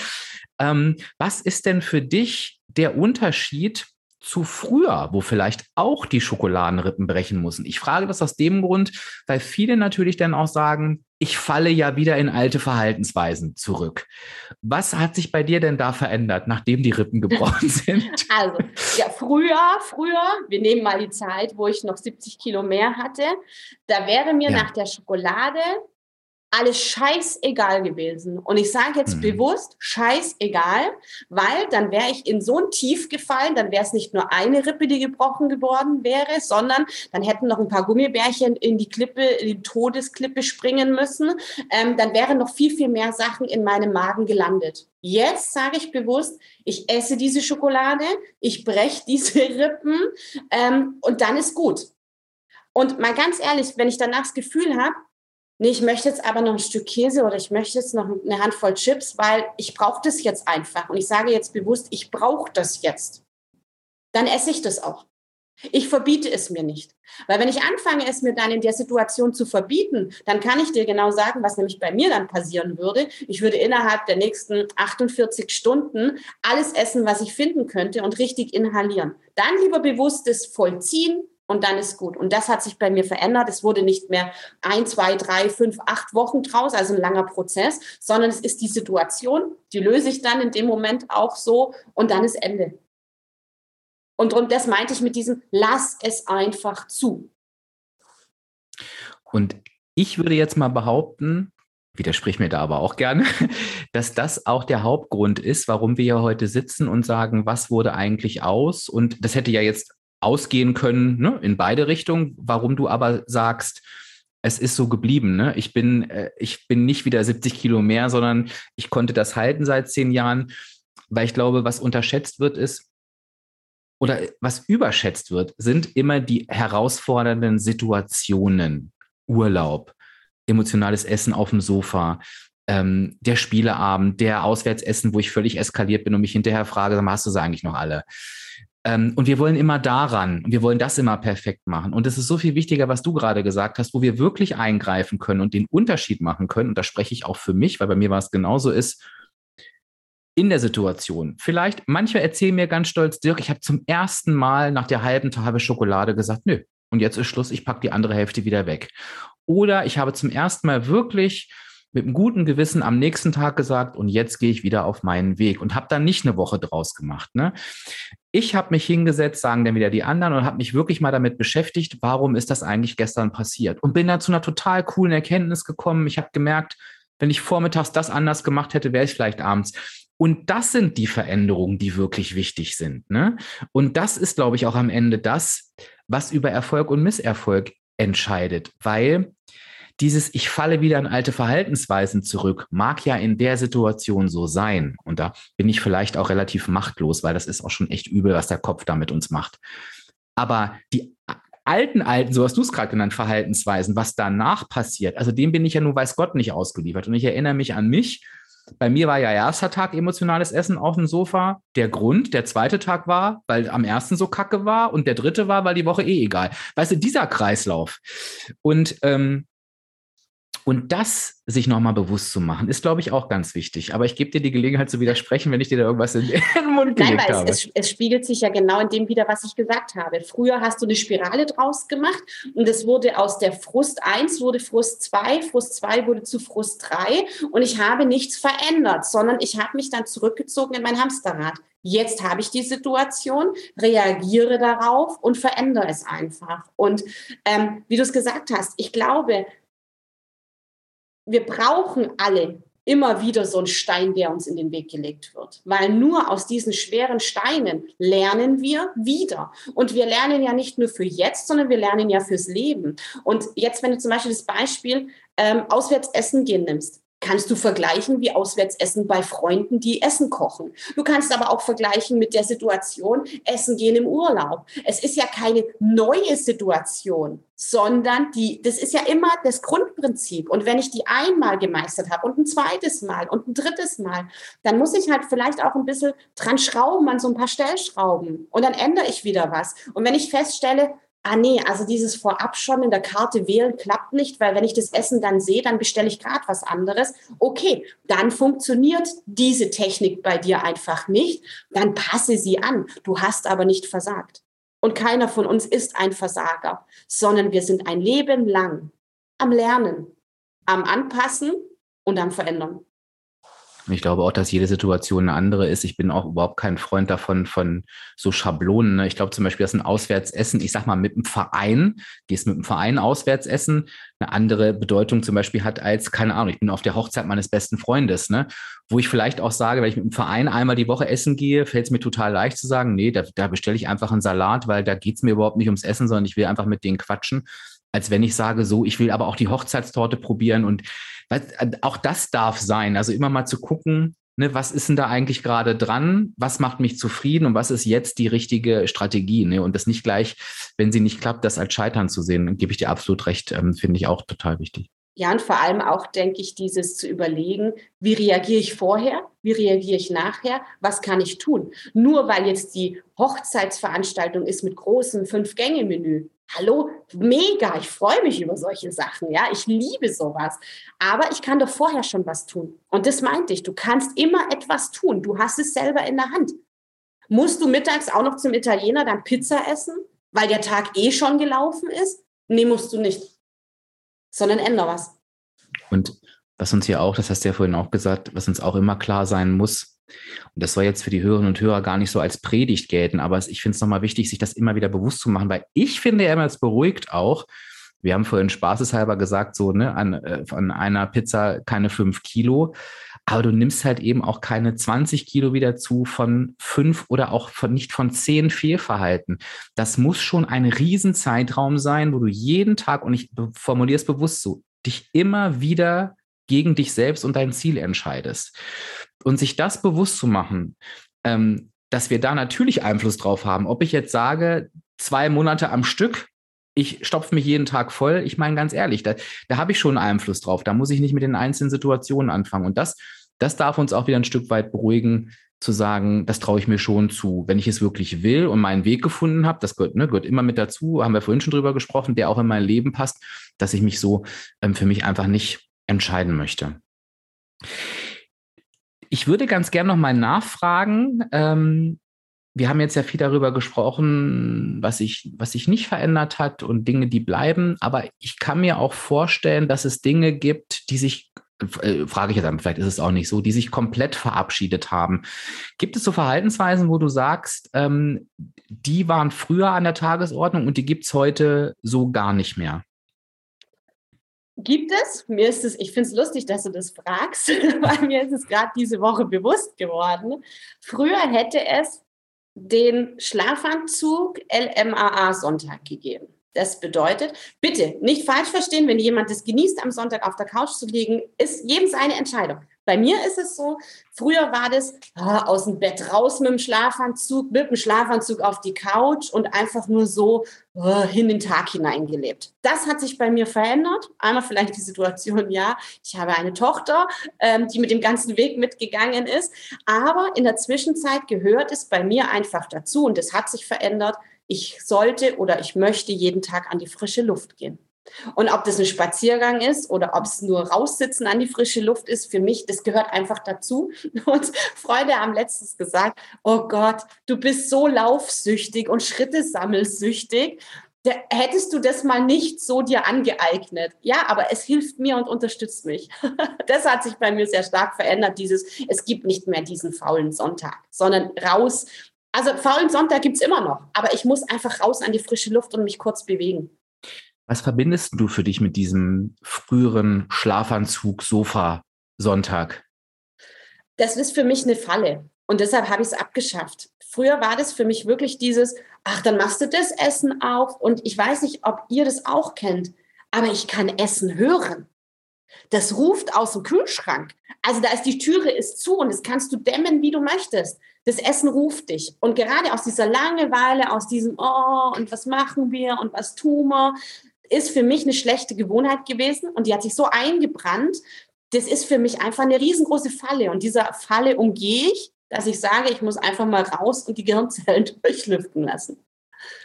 A: Ähm, was ist denn für dich der Unterschied zu früher, wo vielleicht auch die Schokoladenrippen brechen müssen? Ich frage das aus dem Grund, weil viele natürlich dann auch sagen, ich falle ja wieder in alte Verhaltensweisen zurück. Was hat sich bei dir denn da verändert, nachdem die Rippen gebrochen sind?
B: Also, ja, früher, früher, wir nehmen mal die Zeit, wo ich noch 70 Kilo mehr hatte, da wäre mir ja. nach der Schokolade alles scheißegal gewesen. Und ich sage jetzt mhm. bewusst scheißegal, weil dann wäre ich in so ein Tief gefallen, dann wäre es nicht nur eine Rippe, die gebrochen geworden wäre, sondern dann hätten noch ein paar Gummibärchen in die Klippe, in die Todesklippe springen müssen. Ähm, dann wären noch viel, viel mehr Sachen in meinem Magen gelandet. Jetzt sage ich bewusst, ich esse diese Schokolade, ich breche diese Rippen ähm, und dann ist gut. Und mal ganz ehrlich, wenn ich danach das Gefühl habe, nee, ich möchte jetzt aber noch ein Stück Käse oder ich möchte jetzt noch eine Handvoll Chips, weil ich brauche das jetzt einfach. Und ich sage jetzt bewusst, ich brauche das jetzt. Dann esse ich das auch. Ich verbiete es mir nicht. Weil wenn ich anfange, es mir dann in der Situation zu verbieten, dann kann ich dir genau sagen, was nämlich bei mir dann passieren würde. Ich würde innerhalb der nächsten 48 Stunden alles essen, was ich finden könnte und richtig inhalieren. Dann lieber bewusstes Vollziehen, und dann ist gut. Und das hat sich bei mir verändert. Es wurde nicht mehr ein, zwei, drei, fünf, acht Wochen draus, also ein langer Prozess, sondern es ist die Situation, die löse ich dann in dem Moment auch so und dann ist Ende. Und, und das meinte ich mit diesem, lass es einfach zu.
A: Und ich würde jetzt mal behaupten, widersprich mir da aber auch gerne, dass das auch der Hauptgrund ist, warum wir hier heute sitzen und sagen, was wurde eigentlich aus? Und das hätte ja jetzt ausgehen können, ne, in beide Richtungen. Warum du aber sagst, es ist so geblieben. Ne? Ich, bin, äh, ich bin nicht wieder 70 Kilo mehr, sondern ich konnte das halten seit zehn Jahren, weil ich glaube, was unterschätzt wird, ist, oder was überschätzt wird, sind immer die herausfordernden Situationen. Urlaub, emotionales Essen auf dem Sofa, ähm, der Spieleabend, der Auswärtsessen, wo ich völlig eskaliert bin und mich hinterher frage, hast du sie eigentlich noch alle? Ähm, und wir wollen immer daran, wir wollen das immer perfekt machen. Und es ist so viel wichtiger, was du gerade gesagt hast, wo wir wirklich eingreifen können und den Unterschied machen können. Und da spreche ich auch für mich, weil bei mir war es genauso ist, in der Situation. Vielleicht, manche erzählen mir ganz stolz, Dirk, ich habe zum ersten Mal nach der halben Tafel Schokolade gesagt, nö, und jetzt ist Schluss, ich packe die andere Hälfte wieder weg. Oder ich habe zum ersten Mal wirklich mit einem guten Gewissen am nächsten Tag gesagt, und jetzt gehe ich wieder auf meinen Weg und habe dann nicht eine Woche draus gemacht. Ne? Ich habe mich hingesetzt, sagen dann wieder die anderen, und habe mich wirklich mal damit beschäftigt, warum ist das eigentlich gestern passiert? Und bin dann zu einer total coolen Erkenntnis gekommen. Ich habe gemerkt, wenn ich vormittags das anders gemacht hätte, wäre ich vielleicht abends. Und das sind die Veränderungen, die wirklich wichtig sind. Ne? Und das ist, glaube ich, auch am Ende das, was über Erfolg und Misserfolg entscheidet, weil dieses Ich falle wieder in alte Verhaltensweisen zurück, mag ja in der Situation so sein. Und da bin ich vielleicht auch relativ machtlos, weil das ist auch schon echt übel, was der Kopf da mit uns macht. Aber die alten, alten, so hast du es gerade genannt, Verhaltensweisen, was danach passiert, also dem bin ich ja nur weiß Gott nicht ausgeliefert. Und ich erinnere mich an mich. Bei mir war ja erster Tag emotionales Essen auf dem Sofa. Der Grund, der zweite Tag war, weil am ersten so kacke war und der dritte war, weil die Woche eh egal. Weißt du, dieser Kreislauf. Und ähm, und das sich nochmal bewusst zu machen, ist, glaube ich, auch ganz wichtig. Aber ich gebe dir die Gelegenheit zu widersprechen, wenn ich dir da irgendwas in den Mund gelegt Nein, weil habe.
B: Es, es, spiegelt sich ja genau in dem wieder, was ich gesagt habe. Früher hast du eine Spirale draus gemacht und es wurde aus der Frust 1 wurde Frust 2, Frust 2 wurde zu Frust 3 und ich habe nichts verändert, sondern ich habe mich dann zurückgezogen in mein Hamsterrad. Jetzt habe ich die Situation, reagiere darauf und verändere es einfach. Und ähm, wie du es gesagt hast, ich glaube, wir brauchen alle immer wieder so einen Stein, der uns in den Weg gelegt wird. Weil nur aus diesen schweren Steinen lernen wir wieder. Und wir lernen ja nicht nur für jetzt, sondern wir lernen ja fürs Leben. Und jetzt, wenn du zum Beispiel das Beispiel ähm, auswärts essen gehen nimmst, kannst du vergleichen wie Auswärtsessen bei Freunden, die Essen kochen. Du kannst aber auch vergleichen mit der Situation Essen gehen im Urlaub. Es ist ja keine neue Situation, sondern die, das ist ja immer das Grundprinzip. Und wenn ich die einmal gemeistert habe und ein zweites Mal und ein drittes Mal, dann muss ich halt vielleicht auch ein bisschen dran schrauben an so ein paar Stellschrauben und dann ändere ich wieder was. Und wenn ich feststelle, ah nee, also dieses Vorab schon in der Karte wählen klappt nicht, weil wenn ich das Essen dann sehe, dann bestelle ich gerade was anderes. Okay, dann funktioniert diese Technik bei dir einfach nicht. Dann passe sie an. Du hast aber nicht versagt. Und keiner von uns ist ein Versager, sondern wir sind ein Leben lang am Lernen, am Anpassen und am Verändern.
A: Ich glaube auch, dass jede Situation eine andere ist. Ich bin auch überhaupt kein Freund davon, von so Schablonen. Ne? Ich glaube zum Beispiel, dass ein Auswärtsessen, ich sag mal, mit einem Verein, gehst mit einem Verein auswärts essen, eine andere Bedeutung zum Beispiel hat als, keine Ahnung, ich bin auf der Hochzeit meines besten Freundes, ne? Wo ich vielleicht auch sage, wenn ich mit einem Verein einmal die Woche essen gehe, fällt es mir total leicht zu sagen, nee, da, da bestelle ich einfach einen Salat, weil da geht es mir überhaupt nicht ums Essen, sondern ich will einfach mit denen quatschen als wenn ich sage, so, ich will aber auch die Hochzeitstorte probieren und auch das darf sein. Also immer mal zu gucken, ne, was ist denn da eigentlich gerade dran? Was macht mich zufrieden und was ist jetzt die richtige Strategie? Ne? Und das nicht gleich, wenn sie nicht klappt, das als Scheitern zu sehen, dann gebe ich dir absolut recht, ähm, finde ich auch total wichtig.
B: Ja, und vor allem auch, denke ich, dieses zu überlegen, wie reagiere ich vorher, wie reagiere ich nachher, was kann ich tun? Nur weil jetzt die Hochzeitsveranstaltung ist mit großem Fünf-Gänge-Menü, Hallo, mega, ich freue mich über solche Sachen, ja, ich liebe sowas. Aber ich kann doch vorher schon was tun. Und das meinte ich, du kannst immer etwas tun, du hast es selber in der Hand. Musst du mittags auch noch zum Italiener dann Pizza essen, weil der Tag eh schon gelaufen ist? Nee, musst du nicht, sondern änder was.
A: Und was uns hier auch, das hast du ja vorhin auch gesagt, was uns auch immer klar sein muss, und das soll jetzt für die Hörerinnen und Hörer gar nicht so als Predigt gelten, aber ich finde es nochmal wichtig, sich das immer wieder bewusst zu machen, weil ich finde ja immer, es beruhigt auch, wir haben vorhin spaßeshalber gesagt, so, ne, an, äh, an einer Pizza keine fünf Kilo. Aber du nimmst halt eben auch keine 20 Kilo wieder zu von fünf oder auch von nicht von zehn Fehlverhalten. Das muss schon ein Riesenzeitraum sein, wo du jeden Tag, und ich formuliere es bewusst so, dich immer wieder gegen dich selbst und dein Ziel entscheidest. Und sich das bewusst zu machen, ähm, dass wir da natürlich Einfluss drauf haben. Ob ich jetzt sage, zwei Monate am Stück, ich stopfe mich jeden Tag voll, ich meine ganz ehrlich, da, da habe ich schon Einfluss drauf. Da muss ich nicht mit den einzelnen Situationen anfangen. Und das, das darf uns auch wieder ein Stück weit beruhigen, zu sagen, das traue ich mir schon zu. Wenn ich es wirklich will und meinen Weg gefunden habe, das gehört, ne, gehört immer mit dazu, haben wir vorhin schon drüber gesprochen, der auch in mein Leben passt, dass ich mich so ähm, für mich einfach nicht entscheiden möchte. Ich würde ganz gerne noch mal nachfragen. Ähm, wir haben jetzt ja viel darüber gesprochen, was sich, was sich nicht verändert hat und Dinge, die bleiben. Aber ich kann mir auch vorstellen, dass es Dinge gibt, die sich, äh, frage ich jetzt an, vielleicht ist es auch nicht so, die sich komplett verabschiedet haben. Gibt es so Verhaltensweisen, wo du sagst, ähm, die waren früher an der Tagesordnung und die gibt es heute so gar nicht mehr?
B: Gibt es? Mir ist es, ich finde es lustig, dass du das fragst, weil mir ist es gerade diese Woche bewusst geworden. Früher hätte es den Schlafanzug LMAA Sonntag gegeben. Das bedeutet, bitte nicht falsch verstehen, wenn jemand es genießt, am Sonntag auf der Couch zu liegen, ist jedem seine Entscheidung. Bei mir ist es so, früher war das oh, aus dem Bett raus mit dem Schlafanzug, mit dem Schlafanzug auf die Couch und einfach nur so oh, in den Tag hineingelebt. Das hat sich bei mir verändert. Einmal vielleicht die Situation, ja, ich habe eine Tochter, ähm, die mit dem ganzen Weg mitgegangen ist. Aber in der Zwischenzeit gehört es bei mir einfach dazu und es hat sich verändert. Ich sollte oder ich möchte jeden Tag an die frische Luft gehen. Und ob das ein Spaziergang ist oder ob es nur raussitzen an die frische Luft ist, für mich, das gehört einfach dazu. Und Freunde haben letztens gesagt, oh Gott, du bist so laufsüchtig und Schritte sammelsüchtig. Hättest du das mal nicht so dir angeeignet. Ja, aber es hilft mir und unterstützt mich. Das hat sich bei mir sehr stark verändert, dieses, es gibt nicht mehr diesen faulen Sonntag, sondern raus. Also faulen Sonntag gibt es immer noch, aber ich muss einfach raus an die frische Luft und mich kurz bewegen.
A: Was verbindest du für dich mit diesem früheren Schlafanzug, Sofa, Sonntag?
B: Das ist für mich eine Falle. Und deshalb habe ich es abgeschafft. Früher war das für mich wirklich dieses, ach, dann machst du das Essen auf. Und ich weiß nicht, ob ihr das auch kennt, aber ich kann Essen hören. Das ruft aus dem Kühlschrank. Also da ist die Türe ist zu und das kannst du dämmen, wie du möchtest. Das Essen ruft dich. Und gerade aus dieser Langeweile, aus diesem, oh, und was machen wir und was tun wir, ist für mich eine schlechte Gewohnheit gewesen und die hat sich so eingebrannt. Das ist für mich einfach eine riesengroße Falle und dieser Falle umgehe ich, dass ich sage, ich muss einfach mal raus und die Gehirnzellen durchlüften lassen.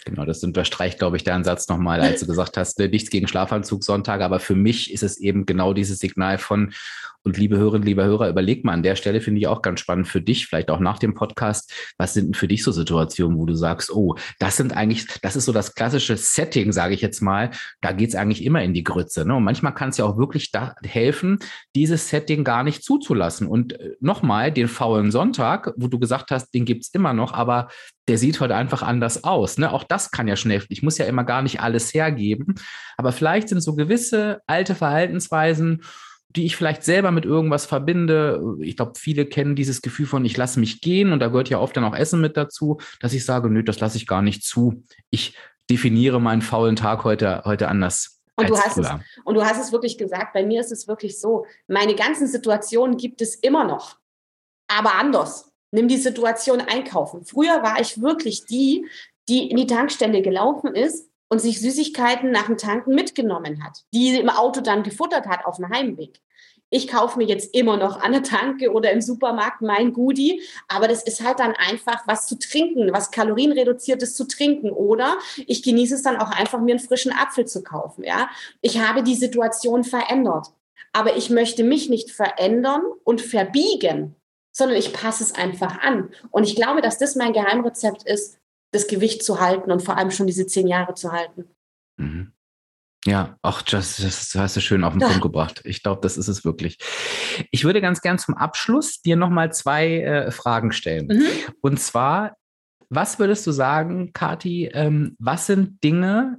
A: Genau, das unterstreicht, glaube ich, deinen Satz nochmal, als du gesagt hast, äh, nichts gegen Schlafanzug Sonntag, aber für mich ist es eben genau dieses Signal von, und liebe Hörerinnen, liebe Hörer, überleg mal an der Stelle, finde ich auch ganz spannend für dich, vielleicht auch nach dem Podcast, was sind denn für dich so Situationen, wo du sagst, oh, das sind eigentlich, das ist so das klassische Setting, sage ich jetzt mal, da geht es eigentlich immer in die Grütze. Ne? Und manchmal kann es ja auch wirklich da helfen, dieses Setting gar nicht zuzulassen. Und äh, nochmal, den faulen Sonntag, wo du gesagt hast, den gibt es immer noch, aber der sieht heute einfach anders aus. Ne? Auch das kann ja schnell, ich muss ja immer gar nicht alles hergeben, aber vielleicht sind so gewisse alte Verhaltensweisen, die ich vielleicht selber mit irgendwas verbinde. Ich glaube, viele kennen dieses Gefühl von, ich lasse mich gehen und da gehört ja oft dann auch Essen mit dazu, dass ich sage, nö, das lasse ich gar nicht zu. Ich definiere meinen faulen Tag heute, heute anders.
B: Und du, hast es, und du hast es wirklich gesagt, bei mir ist es wirklich so, meine ganzen Situationen gibt es immer noch, aber anders. Nimm die Situation einkaufen. Früher war ich wirklich die, die in die Tankstelle gelaufen ist und sich Süßigkeiten nach dem Tanken mitgenommen hat, die sie im Auto dann gefuttert hat auf dem Heimweg. Ich kaufe mir jetzt immer noch an der Tanke oder im Supermarkt mein Goodie, aber das ist halt dann einfach was zu trinken, was kalorienreduziertes zu trinken oder ich genieße es dann auch einfach mir einen frischen Apfel zu kaufen, ja? Ich habe die Situation verändert, aber ich möchte mich nicht verändern und verbiegen, sondern ich passe es einfach an und ich glaube, dass das mein Geheimrezept ist, das Gewicht zu halten und vor allem schon diese zehn Jahre zu halten.
A: Mhm. Ja, auch das, das hast du schön auf den ja. Punkt gebracht. Ich glaube, das ist es wirklich. Ich würde ganz gern zum Abschluss dir nochmal zwei äh, Fragen stellen. Mhm. Und zwar, was würdest du sagen, Kati, ähm, was sind Dinge,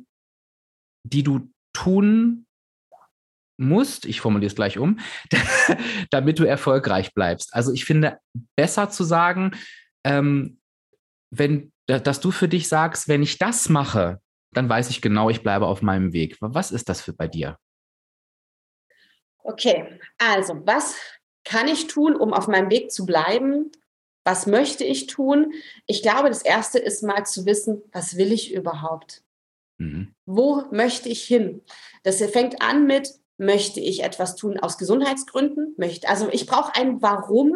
A: die du tun musst, ich formuliere es gleich um, damit du erfolgreich bleibst? Also ich finde, besser zu sagen, ähm, wenn dass du für dich sagst, wenn ich das mache, dann weiß ich genau, ich bleibe auf meinem Weg. Was ist das für bei dir?
B: Okay, also was kann ich tun, um auf meinem Weg zu bleiben? Was möchte ich tun? Ich glaube, das Erste ist mal zu wissen, was will ich überhaupt? Mhm. Wo möchte ich hin? Das fängt an mit, möchte ich etwas tun aus Gesundheitsgründen? Möchte, also ich brauche ein Warum,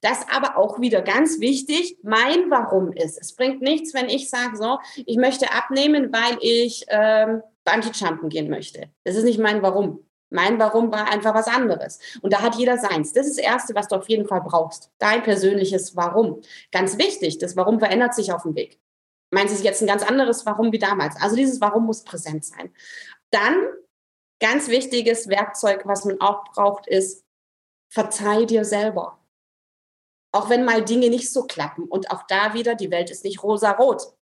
B: das aber auch wieder ganz wichtig, mein Warum ist. Es bringt nichts, wenn ich sage, so, ich möchte abnehmen, weil ich ähm, Bungee-Jumpen gehen möchte. Das ist nicht mein Warum. Mein Warum war einfach was anderes. Und da hat jeder seins. Das ist das Erste, was du auf jeden Fall brauchst. Dein persönliches Warum. Ganz wichtig, das Warum verändert sich auf dem Weg. Meint es jetzt ein ganz anderes Warum wie damals. Also dieses Warum muss präsent sein. Dann Ganz wichtiges Werkzeug, was man auch braucht, ist, verzeih dir selber. Auch wenn mal Dinge nicht so klappen. Und auch da wieder, die Welt ist nicht rosa-rot.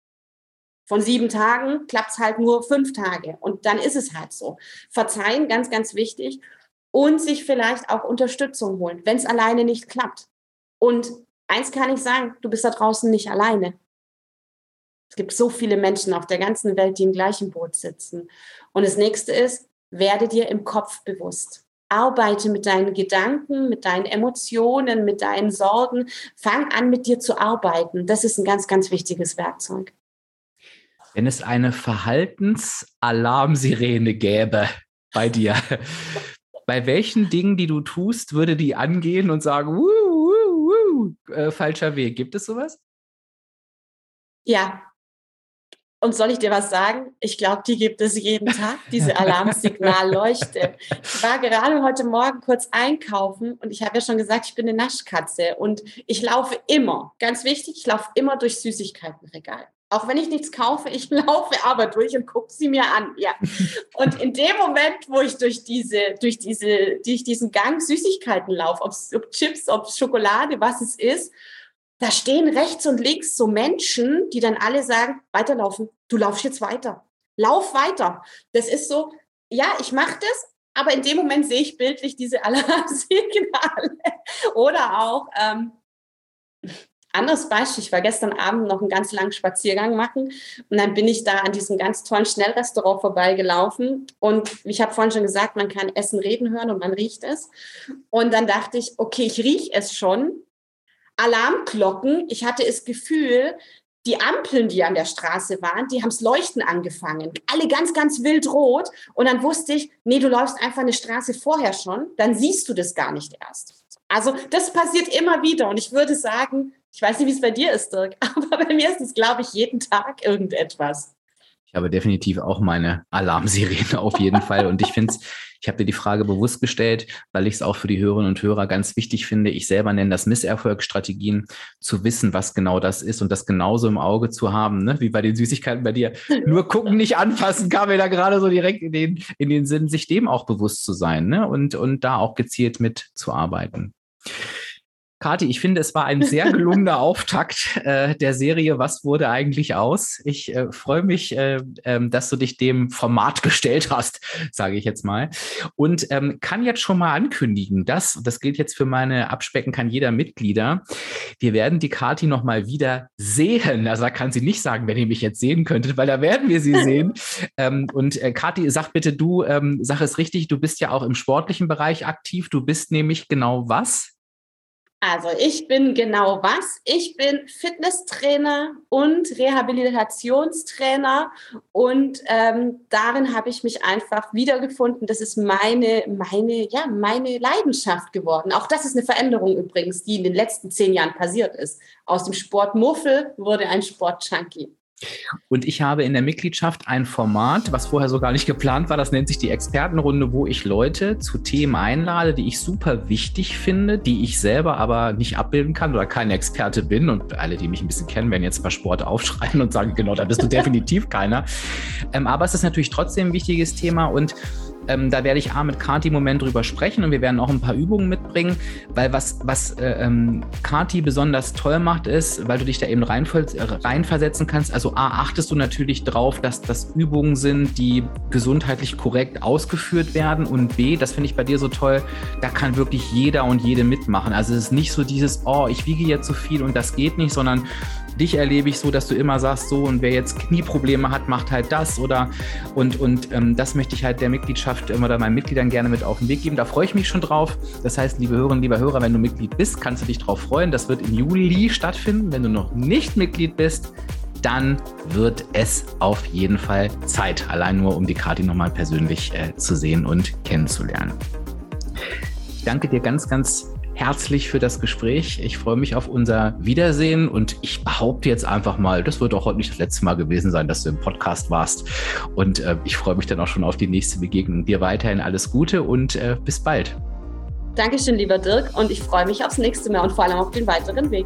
B: Von sieben Tagen klappt es halt nur fünf Tage. Und dann ist es halt so. Verzeihen, ganz, ganz wichtig. Und sich vielleicht auch Unterstützung holen, wenn es alleine nicht klappt. Und eins kann ich sagen, du bist da draußen nicht alleine. Es gibt so viele Menschen auf der ganzen Welt, die im gleichen Boot sitzen. Und das nächste ist, werde dir im Kopf bewusst. Arbeite mit deinen Gedanken, mit deinen Emotionen, mit deinen Sorgen. Fang an, mit dir zu arbeiten. Das ist ein ganz, ganz wichtiges Werkzeug.
A: Wenn es eine Verhaltensalarmsirene gäbe bei dir, bei welchen Dingen, die du tust, würde die angehen und sagen, wuh, wuh, wuh, äh, falscher Weg? Gibt es sowas?
B: Ja, und soll ich dir was sagen? Ich glaube, die gibt es jeden Tag, diese Alarmsignalleuchte. Ich war gerade heute Morgen kurz einkaufen und ich habe ja schon gesagt, ich bin eine Naschkatze und ich laufe immer, ganz wichtig, ich laufe immer durch Süßigkeitenregal. Auch wenn ich nichts kaufe, ich laufe aber durch und gucke sie mir an. Ja. Und in dem Moment, wo ich durch diese, durch diese, durch diesen Gang Süßigkeiten laufe, ob es Chips, ob es Schokolade, was es ist, da stehen rechts und links so Menschen, die dann alle sagen, weiterlaufen, du laufst jetzt weiter, lauf weiter. Das ist so, ja, ich mache das, aber in dem Moment sehe ich bildlich diese Alarmsignale. Oder auch, ähm, anderes Beispiel, ich war gestern Abend noch einen ganz langen Spaziergang machen und dann bin ich da an diesem ganz tollen Schnellrestaurant vorbeigelaufen und ich habe vorhin schon gesagt, man kann Essen, Reden hören und man riecht es. Und dann dachte ich, okay, ich rieche es schon, Alarmglocken. Ich hatte das Gefühl, die Ampeln, die an der Straße waren, die haben das Leuchten angefangen. Alle ganz, ganz wild rot. Und dann wusste ich, nee, du läufst einfach eine Straße vorher schon, dann siehst du das gar nicht erst. Also das passiert immer wieder. Und ich würde sagen, ich weiß nicht, wie es bei dir ist, Dirk, aber bei mir ist es, glaube ich, jeden Tag irgendetwas.
A: Ich habe definitiv auch meine Alarmsirene auf jeden Fall. Und ich finde es, ich habe dir die Frage bewusst gestellt, weil ich es auch für die Hörerinnen und Hörer ganz wichtig finde. Ich selber nenne das Misserfolgsstrategien, zu wissen, was genau das ist und das genauso im Auge zu haben, ne? wie bei den Süßigkeiten bei dir. Nur gucken, nicht anfassen, kam mir da gerade so direkt in den, in den Sinn, sich dem auch bewusst zu sein ne? und, und da auch gezielt mitzuarbeiten. Kati, ich finde, es war ein sehr gelungener Auftakt äh, der Serie Was wurde eigentlich aus? Ich äh, freue mich, äh, ähm, dass du dich dem Format gestellt hast, sage ich jetzt mal. Und ähm, kann jetzt schon mal ankündigen, dass, das gilt jetzt für meine Abspecken kann jeder Mitglieder, wir werden die Kati noch mal wieder sehen. Also da kann sie nicht sagen, wenn ihr mich jetzt sehen könntet, weil da werden wir sie sehen. ähm, und äh, Kati, sag bitte du, ähm, sag es richtig, du bist ja auch im sportlichen Bereich aktiv. Du bist nämlich genau was?
B: Also ich bin genau was? Ich bin Fitnesstrainer und Rehabilitationstrainer und ähm, darin habe ich mich einfach wiedergefunden. Das ist meine, meine, ja, meine Leidenschaft geworden. Auch das ist eine Veränderung übrigens, die in den letzten zehn Jahren passiert ist. Aus dem Sportmuffel wurde ein Sportjunkie.
A: Und ich habe in der Mitgliedschaft ein Format, was vorher so gar nicht geplant war. Das nennt sich die Expertenrunde, wo ich Leute zu Themen einlade, die ich super wichtig finde, die ich selber aber nicht abbilden kann oder kein Experte bin. Und alle, die mich ein bisschen kennen, werden jetzt bei Sport aufschreien und sagen, genau, da bist du definitiv keiner. Ähm, aber es ist natürlich trotzdem ein wichtiges Thema und ähm, da werde ich A mit Kati im Moment drüber sprechen und wir werden auch ein paar Übungen mitbringen, weil was, was äh, ähm, Kati besonders toll macht, ist, weil du dich da eben reinversetzen kannst. Also A, achtest du natürlich drauf, dass das Übungen sind, die gesundheitlich korrekt ausgeführt werden und B, das finde ich bei dir so toll, da kann wirklich jeder und jede mitmachen. Also es ist nicht so dieses, oh, ich wiege jetzt so viel und das geht nicht, sondern dich erlebe ich so, dass du immer sagst, so und wer jetzt Knieprobleme hat, macht halt das oder und, und ähm, das möchte ich halt der Mitgliedschaft immer oder meinen Mitgliedern gerne mit auf den Weg geben. Da freue ich mich schon drauf. Das heißt, liebe Hörerinnen, lieber Hörer, wenn du Mitglied bist, kannst du dich drauf freuen. Das wird im Juli stattfinden. Wenn du noch nicht Mitglied bist, dann wird es auf jeden Fall Zeit, allein nur um die Kati nochmal persönlich äh, zu sehen und kennenzulernen. Ich danke dir ganz, ganz herzlich für das Gespräch. Ich freue mich auf unser Wiedersehen und ich behaupte jetzt einfach mal, das wird auch heute nicht das letzte Mal gewesen sein, dass du im Podcast warst. Und äh, ich freue mich dann auch schon auf die nächste Begegnung. Dir weiterhin alles Gute und äh, bis bald.
B: Dankeschön, lieber Dirk, und ich freue mich aufs nächste Mal und vor allem auf den weiteren Weg.